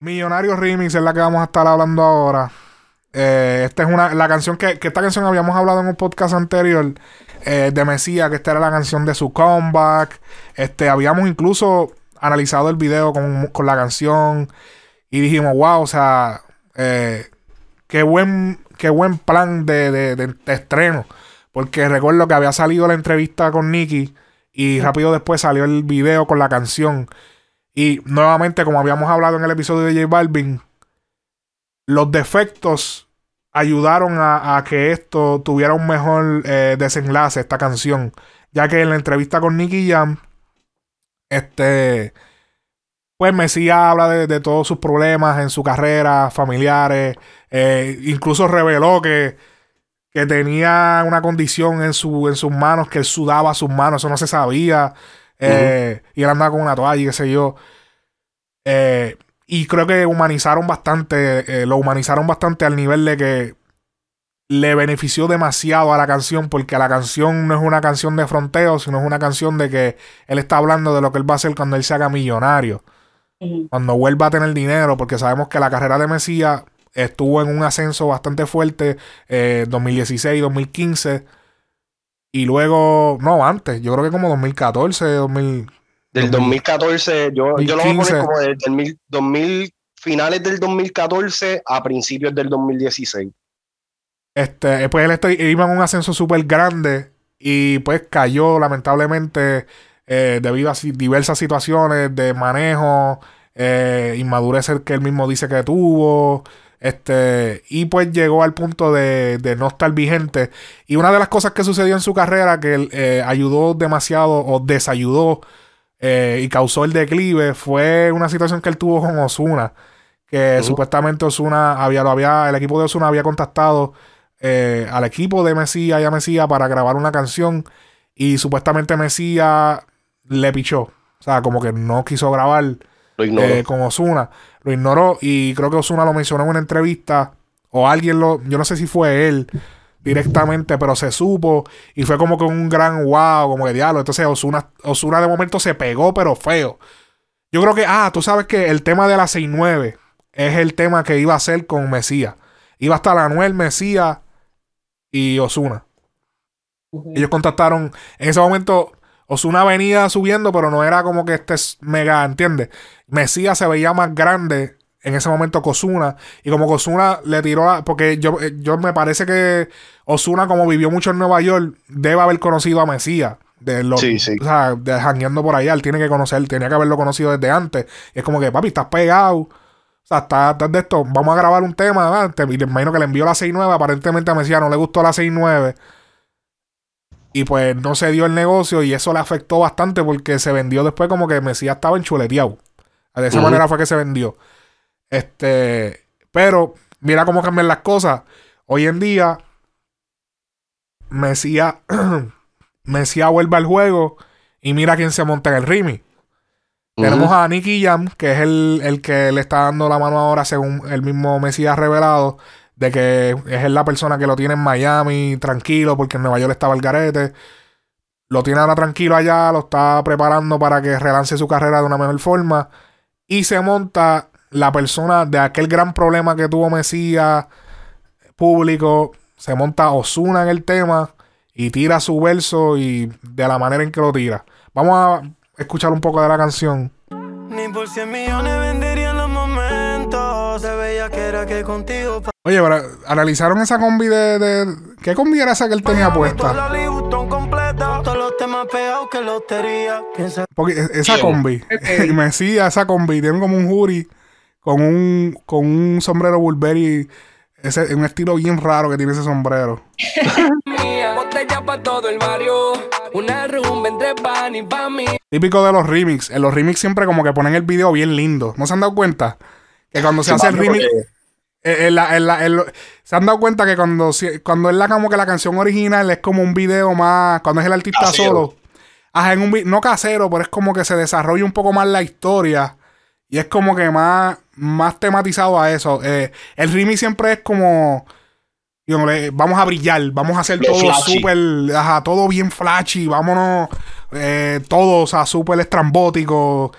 Millonario Remix es la que vamos a estar hablando ahora. Eh, esta es una, la canción que, esta canción habíamos hablado en un podcast anterior eh, de Mesía, que esta era la canción de su comeback. Este, habíamos incluso analizado el video con, con la canción y dijimos, wow, o sea, eh, qué buen, qué buen plan de- de estreno. Porque recuerdo que había salido la entrevista con Nicky y rápido después salió el video con la canción. Y nuevamente, como habíamos hablado en el episodio de J Balvin, los defectos ayudaron a, que esto tuviera un mejor eh, desenlace, esta canción. Ya que en la entrevista con Nicky Jam, este, pues Mesías habla de, de todos sus problemas en su carrera, familiares. eh, incluso reveló que, que tenía una condición en, su, en sus manos, que él sudaba sus manos, eso no se sabía. Eh, Y él andaba con una toalla y qué sé yo. Eh, y creo que humanizaron bastante, eh, lo humanizaron bastante al nivel de que le benefició demasiado a la canción, porque la canción no es una canción de fronteo, sino es una canción de que él está hablando de lo que él va a hacer cuando él se haga millonario, cuando vuelva a tener dinero, porque sabemos que la carrera de Mesías estuvo en un ascenso bastante fuerte, eh, 2016, 2015, y luego, no, antes, yo creo que como 2014, 2000, Del 2014, yo, yo lo voy a 2015. poner como del 2000, 2000, finales del 2014 a principios del 2016. Este, pues él está- iba en un ascenso súper grande y pues cayó lamentablemente eh, debido a diversas situaciones de manejo, eh, inmadurez que él mismo dice que tuvo, este, y pues llegó al punto de, de no estar vigente. Y una de las cosas que sucedió en su carrera que eh, ayudó demasiado o desayudó eh, y causó el declive fue una situación que él tuvo con Osuna. Que supuestamente Osuna había, lo había, el equipo de Osuna había contactado eh, al equipo de Mesías y a Mesías para grabar una canción. Y supuestamente Mesías le pichó. O sea, como que no quiso grabar Lo eh, con Osuna. Lo ignoró y creo que Osuna lo mencionó en una entrevista. O alguien lo. Yo no sé si fue él directamente, pero se supo. Y fue como que un gran wow, como que diablo. Entonces Osuna, Osuna de momento se pegó, pero feo. Yo creo que, ah, tú sabes que el tema de la 6-9 es el tema que iba a ser con Mesías. Iba a estar Anuel, Mesías y Osuna. Ellos contactaron. En ese momento, Osuna venía subiendo, pero no era como que este es mega, ¿entiendes? Mesías se veía más grande en ese momento que Osuna. Y como que Osuna le tiró a- Porque yo, eh, yo me parece que Osuna, como vivió mucho en Nueva York, debe haber conocido a Mesías. De los, Sí, sí. O sea, de jangueando por allá. Él tiene que conocer, tenía que haberlo conocido desde antes. Y es como que, papi, estás pegado. O sea, estás, estás de esto. Vamos a grabar un tema. Y le imagino que le envió la 6-9. Aparentemente a Mesías no le gustó la 6-9. Y pues no se dio el negocio y eso le afectó bastante porque se vendió después como que Mesías estaba enchuleteado. De esa manera fue que se vendió. Este, pero mira cómo cambian las cosas. Hoy en día, Mesías, Mesías vuelve al juego y mira quién se monta en el remix. Tenemos a Nicky Jam, que es el, el que le está dando la mano ahora, según el mismo Mesías revelado, de que es la persona que lo tiene en Miami tranquilo, porque en Nueva York estaba el garete. Lo tiene ahora tranquilo allá, lo está preparando para que relance su carrera de una mejor forma. Y se monta la persona de aquel gran problema que tuvo Mesías público. Se monta Osuna en el tema y tira su verso y de la manera en que lo tira. Vamos a escuchar un poco de la canción. Ni por 100 millones venderían Oye, pero analizaron esa combi de, de- ¿Qué combi era esa que él tenía puesta? Porque e- esa combi, y me decía esa combi, tiene como un jury con un, con un sombrero Burberry, ese, un estilo bien raro que tiene ese sombrero. Típico de los remix. En los remix siempre como que ponen el video bien lindo. ¿No se han dado cuenta? Que cuando se hace el remix... eh, en la- en la- en lo- se han dado cuenta que cuando, cuando es la como que la canción original es como un video más, cuando es el artista Casero. solo, ajá, en un no casero, pero es como que se desarrolla un poco más la historia y es como que más, más tematizado a eso. Eh, el remix siempre es como, vamos a brillar, vamos a hacer Lo todo súper, ajá, todo bien flashy, vámonos, eh, todo, o sea, súper estrambótico.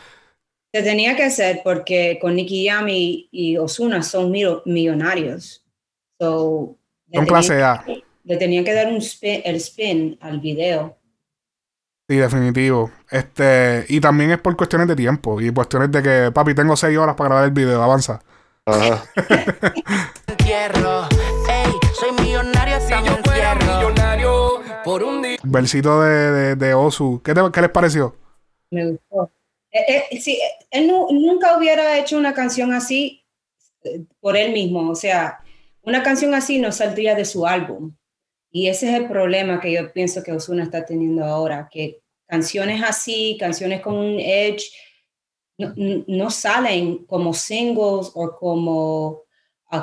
Se tenía que hacer porque con Nicky Jam y, y Osuna son mil- millonarios. So, le Son tenían clase A. que- Le tenían que dar un spin, el spin al video. Sí, definitivo. Este, y también es por cuestiones de tiempo y cuestiones de que, papi, tengo seis horas para grabar el video, avanza. Ajá. soy millonario Si hasta me yo fuera entierro. millonario por un día. Versito de, de, de Osu. ¿Qué, te- qué les pareció? Me gustó. Eh, eh, sí, eh, él nu- nunca hubiera hecho una canción así eh, por él mismo. O sea, una canción así no saldría de su álbum. Y ese es el problema que yo pienso que Ozuna está teniendo ahora, que canciones así, canciones con un edge, no, no salen como singles o como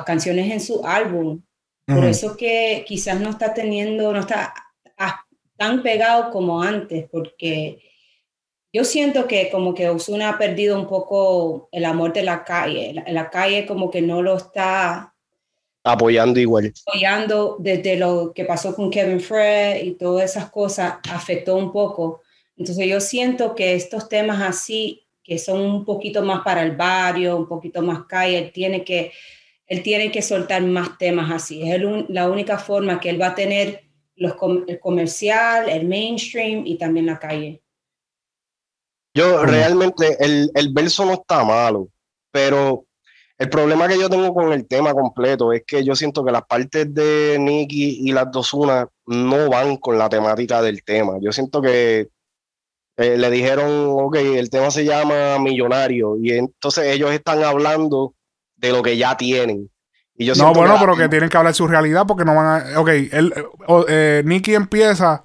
canciones en su álbum. Por eso que quizás no está teniendo, no está ah, tan pegado como antes, porque yo siento que como que Ozuna ha perdido un poco el amor de la calle. La, la calle como que no lo está Apoyando igual. apoyando desde lo que pasó con Kevin Fred y todas esas cosas afectó un poco. Entonces yo siento que estos temas así, que son un poquito más para el barrio, un poquito más calle, él tiene que, él tiene que soltar más temas así. Es el la única forma que él va a tener los el comercial, el mainstream y también la calle. Yo realmente, el, el verso no está malo, pero el problema que yo tengo con el tema completo es que yo siento que las partes de Nicky y las dos unas no van con la temática del tema. Yo siento que eh, le dijeron, ok, el tema se llama Millonario, y entonces ellos están hablando de lo que ya tienen. Y yo No, bueno, que pero que tienen que hablar su realidad porque no van a. Ok, él, eh, eh, Nicky empieza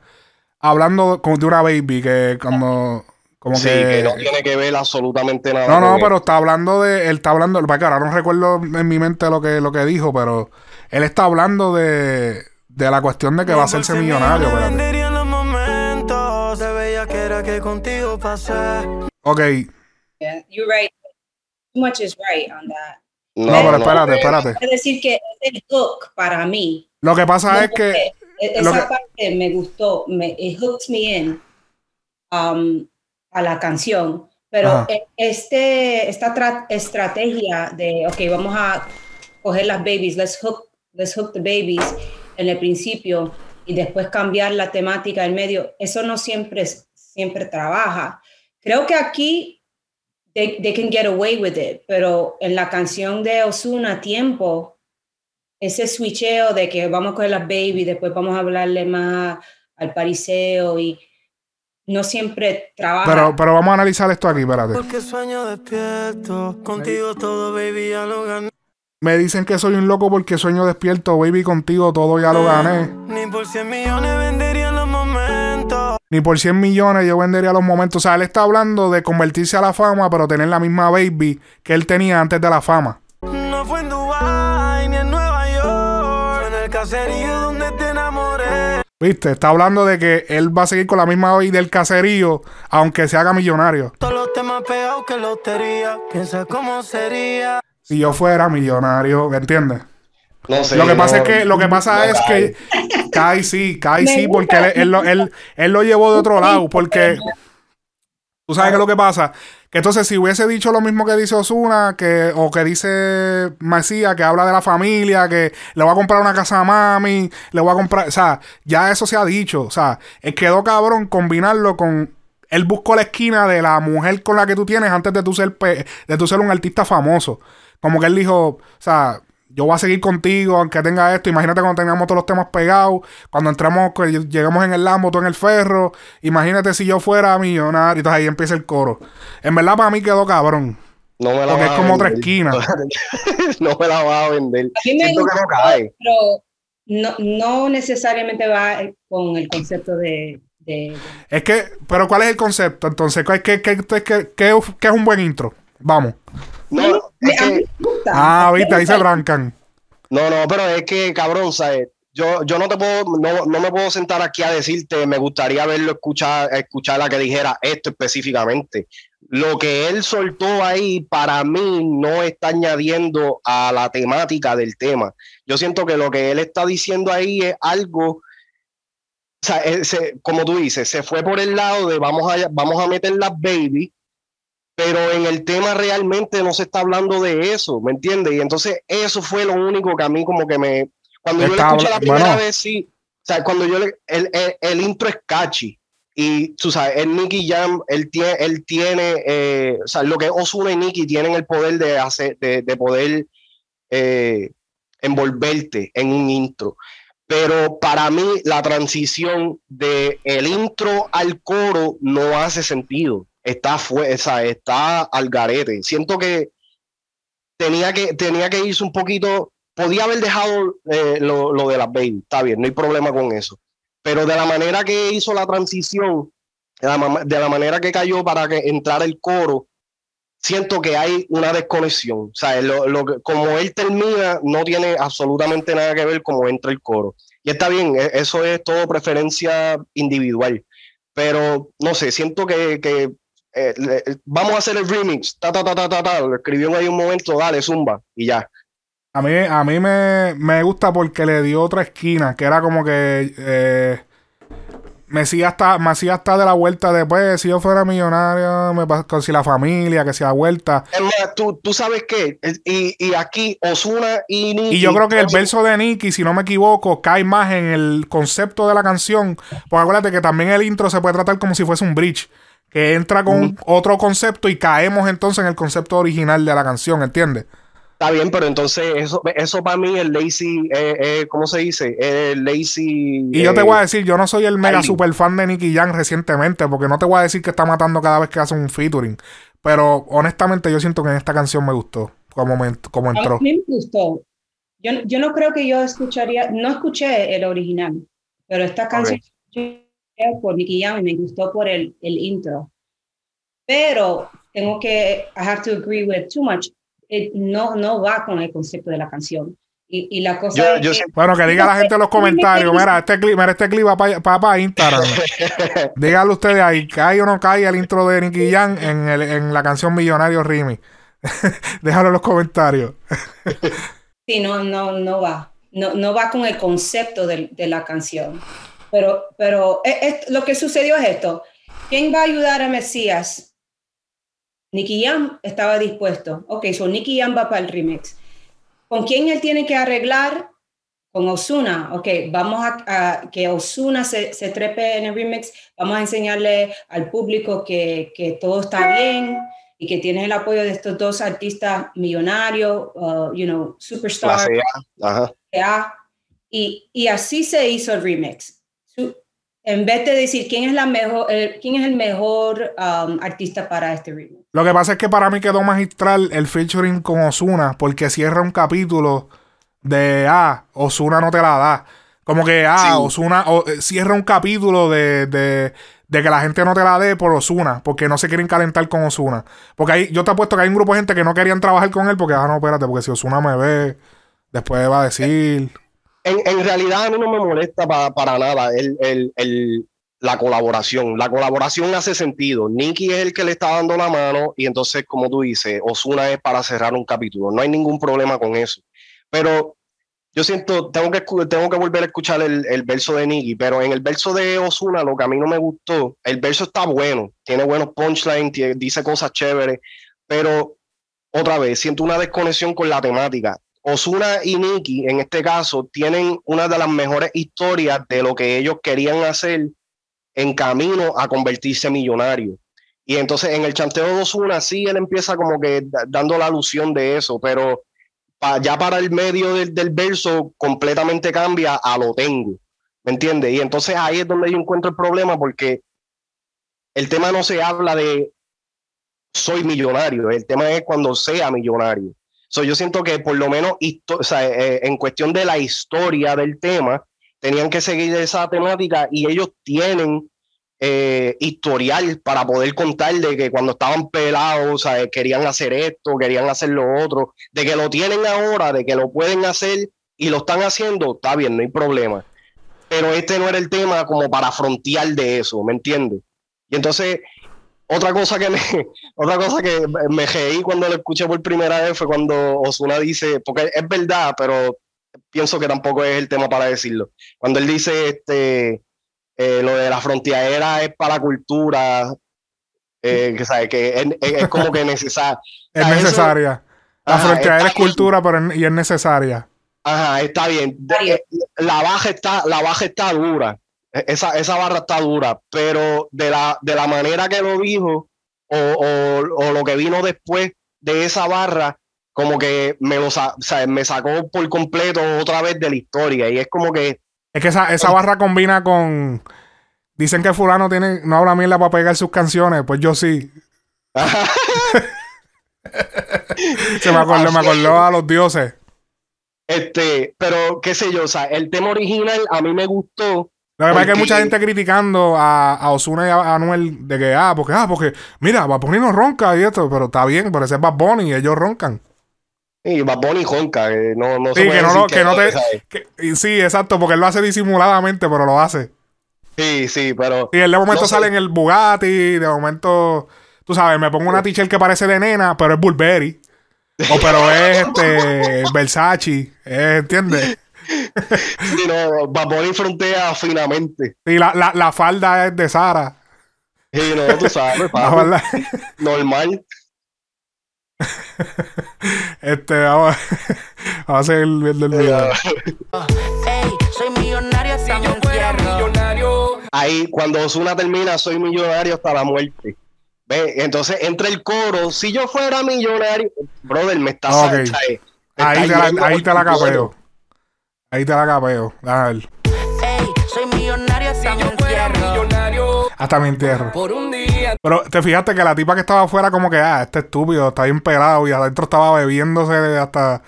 hablando como de una baby que cuando. Como sí, que. que no tiene que ver absolutamente nada. No, no, con pero está hablando de. Él está hablando. Para que ahora no recuerdo en mi mente lo que, lo que dijo, pero él está hablando de. De la cuestión de que va a hacerse millonario. Que. Ok, Yeah, you're right. Too much is right on that. No, no, pero espérate, espérate. Es decir, que es el hook para mí. Lo que pasa es No, que. porque e- lo esa que- parte me gustó, me it hooked me in um, a la canción, pero Ajá. e- este, esta tra- estrategia de, ok, vamos a coger las babies, let's hook, let's hook the babies en el principio y después cambiar la temática en medio, eso no siempre, siempre trabaja. Creo que aquí they, they can get away with it, pero en la canción de Osuna, Tiempo, ese switcheo de que vamos a coger las baby, después vamos a hablarle más al pariseo y no siempre trabaja. Pero, pero vamos a analizar esto aquí, espérate. Porque sueño despierto. Contigo todo, baby, ya lo gané. Me dicen que soy un loco porque sueño despierto, baby, contigo todo ya lo gané. Ni por 100 millones vendería en los momentos. Ni por 100 millones yo vendería los momentos. O sea, él está hablando de convertirse a la fama, pero tener la misma baby que él tenía antes de la fama. No fue en Dubai ni en Nueva York. Fue en el caserío donde te. ¿Viste? Está hablando de que él va a seguir con la misma baby del caserío, aunque se haga millonario. Todos los temas pegados que lotería. Piensa cómo sería. Si yo fuera millonario, ¿me entiendes? No sé, Lo que pasa no- es que, lo que pasa no es cae. que Kai sí, Kai sí, porque gusta. él, él lo, él- él lo llevó de otro lado, porque tú sabes que lo que pasa, que entonces si hubiese dicho lo mismo que dice Osuna, que, o que dice Macía, que habla de la familia, que le voy a comprar una casa a mami, le voy a comprar, o sea, ya eso se ha dicho, o sea, quedó cabrón combinarlo con él buscó la esquina de la mujer con la que tú tienes antes de tú ser de tú ser un artista famoso. Como que él dijo, o sea, yo voy a seguir contigo aunque tenga esto. Imagínate cuando tengamos todos los temas pegados, cuando entramos, que llegamos en el Lambo, tú en el ferro. Imagínate si yo fuera millonario. Entonces ahí empieza el coro. En verdad para mí quedó cabrón. No me la Porque es a como otra vender. esquina. no me la vas a vender. A mí me Siento que no cae. pero no, no necesariamente va con el concepto de... de- Es que, pero ¿cuál es el concepto? Entonces, ¿qué, qué, qué, qué- qué- qué- qué es un buen intro? Vamos. No, es que, Ah, viste, ahí se brancan. no, no, pero es que, cabrón, ¿sabes? Yo, yo no te puedo, no, no me puedo sentar aquí a decirte, me gustaría verlo escuchar, escuchar a que dijera esto específicamente. Lo que él soltó ahí, para mí, no está añadiendo a la temática del tema. Yo siento que lo que él está diciendo ahí es algo, o sea, él se- como tú dices, se fue por el lado de vamos a, vamos a meter las baby pero en el tema realmente no se está hablando de eso, ¿me entiendes? Y entonces eso fue lo único que a mí como que me... Cuando yo lo escuché la primera vez, sí, o sea, cuando yo le... El, el, intro es catchy. Y tú sabes, el Nicky Jam, él tiene, él tiene eh, o sea, lo que Osuna y Nicky tienen el poder de hacer, de, de poder eh, envolverte en un intro. Pero para mí la transición de el intro al coro no hace sentido está, fue, está al garete. Siento que tenía que, tenía que irse un poquito, podía haber dejado eh, lo, lo, de las baby, está bien, no hay problema con eso. Pero de la manera que hizo la transición, de la, de la manera que cayó para que entrara el coro, siento que hay una desconexión. O sea, lo, lo, como él termina, no tiene absolutamente nada que ver cómo entra el coro. Y está bien, e, eso es todo preferencia individual. Pero no sé, siento que, que eh, vamos a hacer el remix, ta, ta, ta, ta, ta, ta, lo escribió ahí un momento, dale, zumba, y ya. A mí, a mí me, me gusta porque le dio otra esquina, que era como que eh, Mesías está, Mesías está de la vuelta después, si yo fuera millonario, me con si la familia, que sea vuelta. tú, tú sabes qué, y, y aquí Osuna y Nicky. Y yo creo que el verso de Nicky, si no me equivoco, cae más en el concepto de la canción, porque acuérdate que también el intro se puede tratar como si fuese un bridge que entra con otro concepto y caemos entonces en el concepto original de la canción, ¿entiendes? Está bien, pero entonces eso, eso para mí es lazy, eh, eh, ¿cómo se dice? Eh, lazy. Y yo te voy a decir, yo no soy el mega super fan de Nicky Jam recientemente, porque no te voy a decir que está matando cada vez que hace un featuring. Pero honestamente, yo siento que en esta canción me gustó, como, como entró. A mí me gustó. Yo, yo no creo que yo escucharía, no escuché el original, pero esta canción por Nicky Jam y me gustó por el, el intro. Pero tengo que, I have to agree with too much. no, no va con el concepto de la canción. Y, y la cosa es que, Bueno, que diga la gente en los comentarios. Mira, este clip, mira, este clip va para pa, Instagram. Díganlo ustedes ahí, ¿cae o no cae el intro de Nicky Jam en, el, en la canción Millonario Rimi? Déjalo en los comentarios. sí, no, no, no va. No, no va con el concepto de, de la canción. Pero, pero eh, lo que sucedió es esto. ¿Quién va a ayudar a Mesías? Nicky Jam estaba dispuesto. Ok, so Nicky Jam va para el remix. ¿Con quién él tiene que arreglar? Con Osuna. Ok, vamos a, que Osuna se, se, trepe en el remix. Vamos a enseñarle al público que, que todo está bien y que tiene el apoyo de estos dos artistas millonarios, uh, you know, superstars. Y, y así se hizo el remix en vez de decir quién es la mejor, quién es el mejor um, artista para este ritmo. Lo que pasa es que para mí quedó magistral el featuring con Osuna, porque cierra un capítulo de ah, Osuna no te la da. Como que ah, Osuna eh, cierra un capítulo de, de, de, que la gente no te la dé por Osuna, porque no se quieren calentar con Osuna. Porque ahí, yo te apuesto que hay un grupo de gente que no querían trabajar con él porque, ah, no, espérate, porque si Osuna me ve, después va a decir en, realidad a mí no me molesta para nada el, la colaboración. La colaboración hace sentido. Nicky es el que le está dando la mano y entonces, como tú dices, Osuna es para cerrar un capítulo. No hay ningún problema con eso. Pero yo siento, tengo que, tengo que volver a escuchar el, el verso de Nicky, pero en el verso de Osuna, lo que a mí no me gustó, el verso está bueno, tiene buenos punchlines, dice cosas chéveres, pero otra vez, siento una desconexión con la temática. Osuna y Nicky, en este caso, tienen una de las mejores historias de lo que ellos querían hacer en camino a convertirse millonario. Y entonces en el chanteo de Osuna, sí, él empieza como que dando la alusión de eso, pero ya para el medio del, del, verso completamente cambia a lo tengo. ¿Me entiendes? Y entonces ahí es donde yo encuentro el problema porque el tema no se habla de soy millonario, el tema es cuando sea millonario yo siento que por lo menos eh, eh, en cuestión de la historia del tema, tenían que seguir esa temática y ellos tienen eh, historial para poder contar de que cuando estaban pelados, querían hacer esto, querían hacer lo otro, de que lo tienen ahora, de que lo pueden hacer y lo están haciendo, está bien, no hay problema. Pero este no era el tema como para frontear de eso, ¿me entiendes? Y entonces otra cosa que me, otra cosa que me reí cuando lo escuché por primera vez fue cuando Osuna dice, porque es verdad, pero pienso que tampoco es el tema para decirlo. Cuando él dice este eh, lo de la frontera es para la cultura, eh, que, ¿sabes? que es, es- es como que necesaria. Es necesaria. La está es cultura, pero es- y es necesaria. Ajá, está bien. De- eh, la baja está, la baja está dura. E- Esa, esa barra está dura, pero de la, de la manera que lo dijo, o, o- o lo que vino después de esa barra, como que me lo o sea, me sacó por completo otra vez de la historia. Y es como que Es que esa, esa barra combina con. Dicen que fulano tiene, no habla mierda para pegar sus canciones. Pues yo sí. Se me acordó, me acordó a los dioses. Este, pero qué sé yo, o sea, el tema original a mí me gustó. Lo que pasa es que hay mucha gente criticando a, a Ozuna y a, Anuel de que, ah, porque, ah, porque, mira, Bad Bunny no ronca y esto, pero está bien, pero ese es Bad Bunny y ellos roncan. Y Bad Bunny ronca, que no, no se Sí, puede que no, decir lo, que no te. sí, exacto, porque él lo hace disimuladamente, pero lo hace. Sí, sí, pero. Y él de momento No sé. sale en el Bugatti, de momento, tú sabes, me pongo una t-shirt que parece de nena, pero es Burberry. O pero es este Versace, eh, ¿entiendes? Sí, no, Bad Bunny frontea finamente. Y la, la, la falda es de Sara. Sí, no, tú sabes, La normal. este, vamos, vamos a hacer el, el del video. Ey, soy millonario hasta Si yo fuera millonario, Ahí, cuando Osuna termina, soy millonario hasta la muerte. Ve, entonces entra el coro. Si yo fuera millonario, brother, me está Ok. ¿sabes? Me Ahí está te la, ahí te la capeo. Ahí te la capeo. A ver, Ey, soy millonario si hasta me yo fuera entierro. millonario, hasta mi entierro. por un día Pero te fijaste que la tipa que estaba afuera como que, ah, este estúpido, está bien pelado y adentro estaba bebiéndose hasta...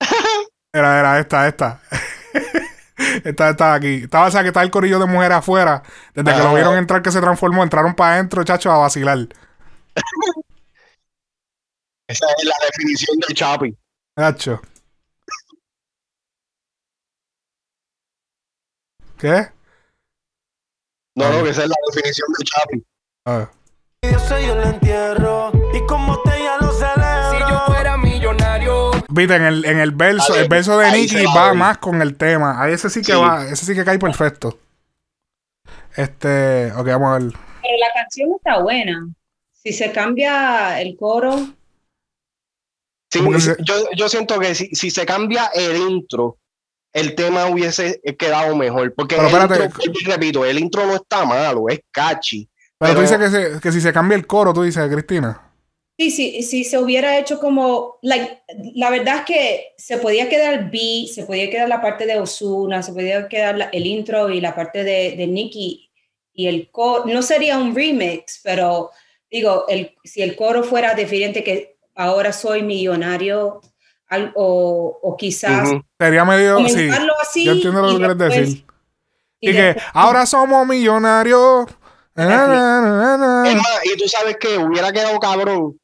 Era, era esta, esta. esta, esta de aquí. Estaba, o sea, que está el corillo de mujeres afuera. Desde que lo Ajá. vieron entrar que se transformó, entraron para adentro, chacho, a vacilar. Esa es la definición del Chapi. Chacho. ¿Qué? No, no, que esa es la definición del Chapi. A ver. Yo soy el entierro y como te ya lo celebro. Si yo fuera millonario, Viste, en el, en el verso, ver, el verso de Nicky va más con el tema. Ahí ese sí que Sí. va, ese sí que cae perfecto. Este, ok, vamos a ver. Pero la canción está buena. Si se cambia el coro, Sí, ¿Cómo que se- yo, yo siento que si, si se cambia el intro, el tema hubiese quedado mejor. Porque Pero el espérate. intro, repito, el intro no está malo, es catchy. Pero, tú Pero- dices que, se- que si se cambia el coro, tú dices, Cristina. sí, sí, si se hubiera hecho como, like, la verdad es que se podía quedar beat, se podía quedar la parte de Osuna, se podía quedar la- el intro y la parte de, de Nicki y el coro, no sería un remix, pero digo, el, si el coro fuera diferente que ahora soy millonario al- o, o quizás Ujú. Sería medio, sí. así. Yo entiendo lo que quieres decir. y Y que después- ahora somos millonarios. Na, na, na, na, na. Es más, y tú sabes que hubiera quedado cabrón,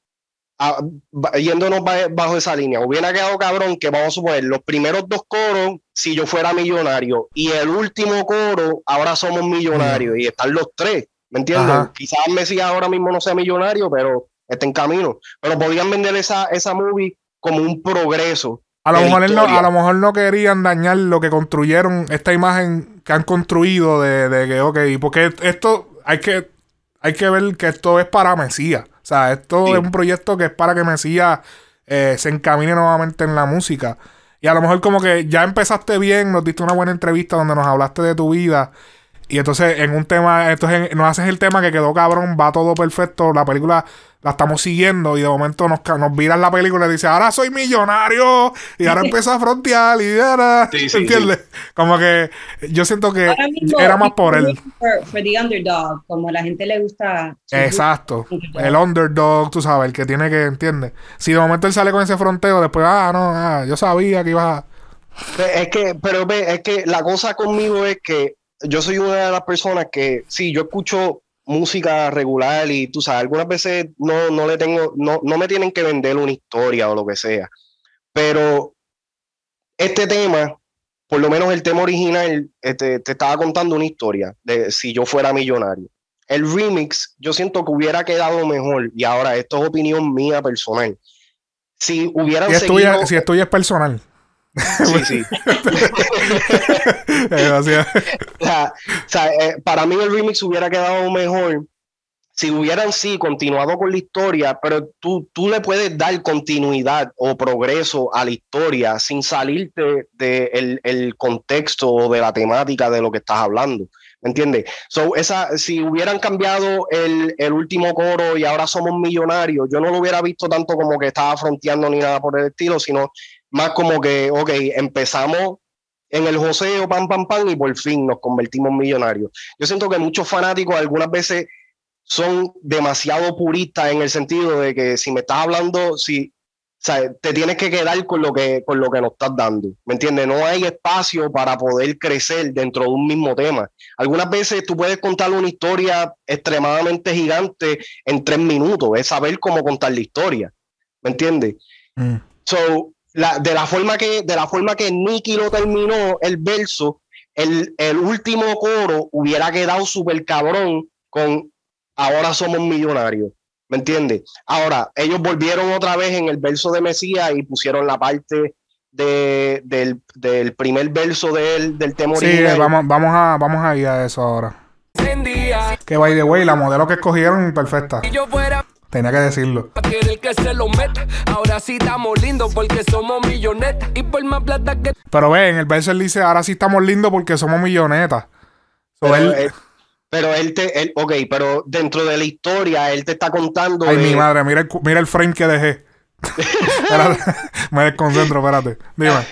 ah, ba- yéndonos ba- bajo esa línea, hubiera quedado cabrón que vamos a suponer los primeros dos coros, si yo fuera millonario, y el último coro, ahora somos millonarios, y están los tres, ¿me entiendes? Ajá. Quizás Messi ahora mismo no sea millonario, pero está en camino. Pero podían vender esa, esa movie como un progreso. A lo, mejor no, a lo mejor no querían dañar lo que construyeron, esta imagen que han construido de, de que, ok, porque esto hay que, hay que ver que esto es para Mesías. O sea, esto Sí. es un proyecto que es para que Mesías eh, se encamine nuevamente en la música. Y a lo mejor como que ya empezaste bien, nos diste una buena entrevista donde nos hablaste de tu vida. Y entonces en un tema, entonces nos haces el tema que quedó cabrón, va todo perfecto, la película la estamos siguiendo y de momento nos, nos viras la película y dice, ahora soy millonario y ahora empieza a frontear y ahora, Sí, sí, ¿entiendes? Como que yo siento que Ahora mismo, era más por él. For, for the underdog, como a la gente le gusta. Exacto. El underdog, tú sabes, el que tiene que, ¿entiendes? Si de momento él sale con ese fronteo, después, ah, no, ah, yo sabía que iba a... Es que, pero ve, es que la cosa conmigo es que yo soy una de las personas que, sí, yo escucho música regular y tú sabes, algunas veces no, no le tengo, no, no me tienen que vender una historia o lo que sea. Pero este tema, por lo menos el tema original, este, te estaba contando una historia de si yo fuera millonario. El remix, yo siento que hubiera quedado mejor, y ahora esto es opinión mía personal. Si hubieran Si es, seguido. tuya, si es tuya es personal. Sí, sí. O sea, o sea, eh, para mí el remix hubiera quedado mejor si hubieran sí continuado con la historia, pero tú, tú le puedes dar continuidad o progreso a la historia sin salirte del el contexto o de la temática de lo que estás hablando. ¿Me entiendes? So, esa, si hubieran cambiado el, el, último coro y ahora somos millonarios, yo no lo hubiera visto tanto como que estaba fronteando ni nada por el estilo, sino más como que, ok, empezamos en el joseo, pam, pam, pam, y por fin nos convertimos millonarios. Yo siento que muchos fanáticos algunas veces son demasiado puristas en el sentido de que si me estás hablando, si o sea, te tienes que quedar con lo que con lo que nos estás dando, ¿me entiendes? No hay espacio para poder crecer dentro de un mismo tema. Algunas veces tú puedes contar una historia extremadamente gigante en tres minutos, es saber cómo contar la historia, ¿me entiendes? Mm. So, la, de la forma que de la forma que Nicky lo terminó el verso, el, el último coro hubiera quedado súper cabrón con ahora somos millonarios. ¿Me entiendes? Ahora, ellos volvieron otra vez en el verso de Mesías y pusieron la parte de, del, del, primer verso del, del tema Sí, vamos, vamos, a, vamos a ir a eso ahora. Que by the way, la modelo que escogieron, perfecta. Tenía que decirlo. Ahora sí estamos lindos porque somos millonetas. Y por más plata que. Pero ve, en el verso él dice, ahora sí estamos lindos porque somos millonetas. So él, pero él te, él, ok, pero dentro de la historia, él te está contando. Ay, mi madre, mira el, mira el frame que dejé. me desconcentro, espérate. Dime.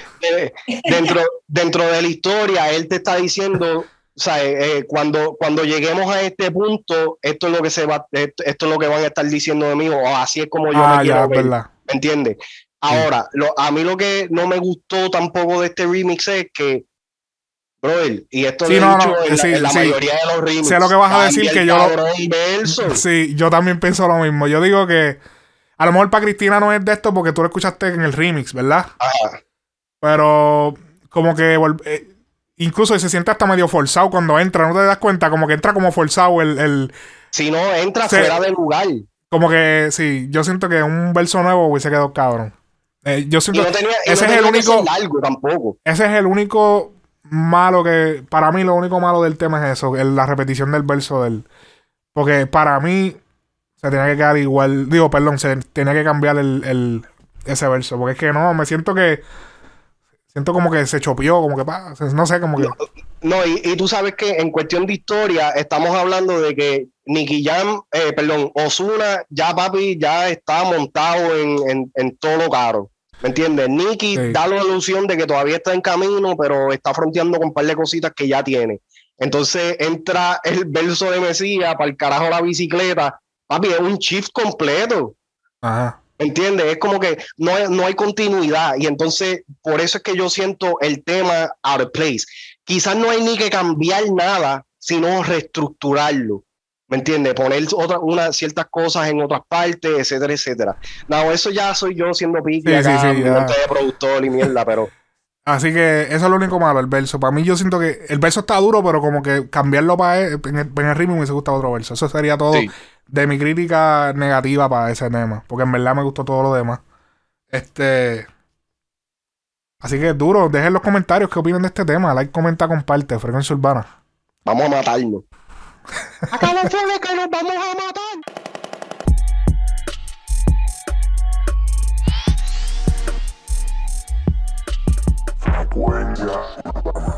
Dentro, dentro de la historia, él te está diciendo, o sea, eh, eh, cuando, cuando lleguemos a este punto, esto es lo que se va, esto, es lo que van a estar diciendo de mí, o así es como yo ah, me quiero ver. ¿Me entiendes? Ahora, lo, a mí lo que no me gustó tampoco de este remix es que Bro, y esto sí, no, no, en, sí, la, mayoría de los remixes. Sé lo que vas a decir que yo. Sí, yo también pienso lo mismo. Yo digo que a lo mejor para Cristina no es de esto porque tú lo escuchaste en el remix, ¿verdad? Ajá. Pero como que eh, incluso se siente hasta medio forzado cuando entra, ¿no te das cuenta? Como que entra como forzado el. el si no, entra fuera del lugar. Como que sí, yo siento que un verso nuevo hubiese quedado cabrón. Eh, yo siento que ese es el único. Largo tampoco. Ese es el único malo que. Para mí, lo único malo del tema es eso, la repetición del verso del. Porque para mí se tenía que quedar igual. Digo, perdón, se tenía que cambiar el, ese verso. Porque es que no, me siento que. Siento como que se chopió, como que. No sé, como que. No, y, tú sabes que en cuestión de historia, estamos hablando de que Nicky Jam, eh, perdón, Osuna, ya papi, ya está montado en, en, en todo lo caro. ¿Me entiendes? Nicky da la ilusión de que todavía está en camino, pero está fronteando con un par de cositas que ya tiene. Entonces entra el verso de Mesías para el carajo la bicicleta. Papi, es un shift completo. Ajá. ¿Me entiendes? Es como que no hay, no hay continuidad. Y entonces, por eso es que yo siento el tema out of place. Quizás no hay ni que cambiar nada, sino reestructurarlo. ¿Me entiendes? Poner otra, una, ciertas cosas en otras partes, etcétera, etcétera. No, eso ya soy yo siendo piqui sí, acá, sí, sí, de productor y mierda, pero... Así que eso es lo único malo, el verso. Para mí yo siento que el verso está duro, pero como que cambiarlo para en, el, en el ritmo me hubiese gustado otro verso. Eso sería todo de mi crítica negativa para ese tema. Porque en verdad me gustó todo lo demás. Este... Así que duro, dejen los comentarios qué opinan de este tema. Like, comenta, comparte. Frecuencia Urbana. Vamos a matarlo. Acá no fue que nos vamos a When you're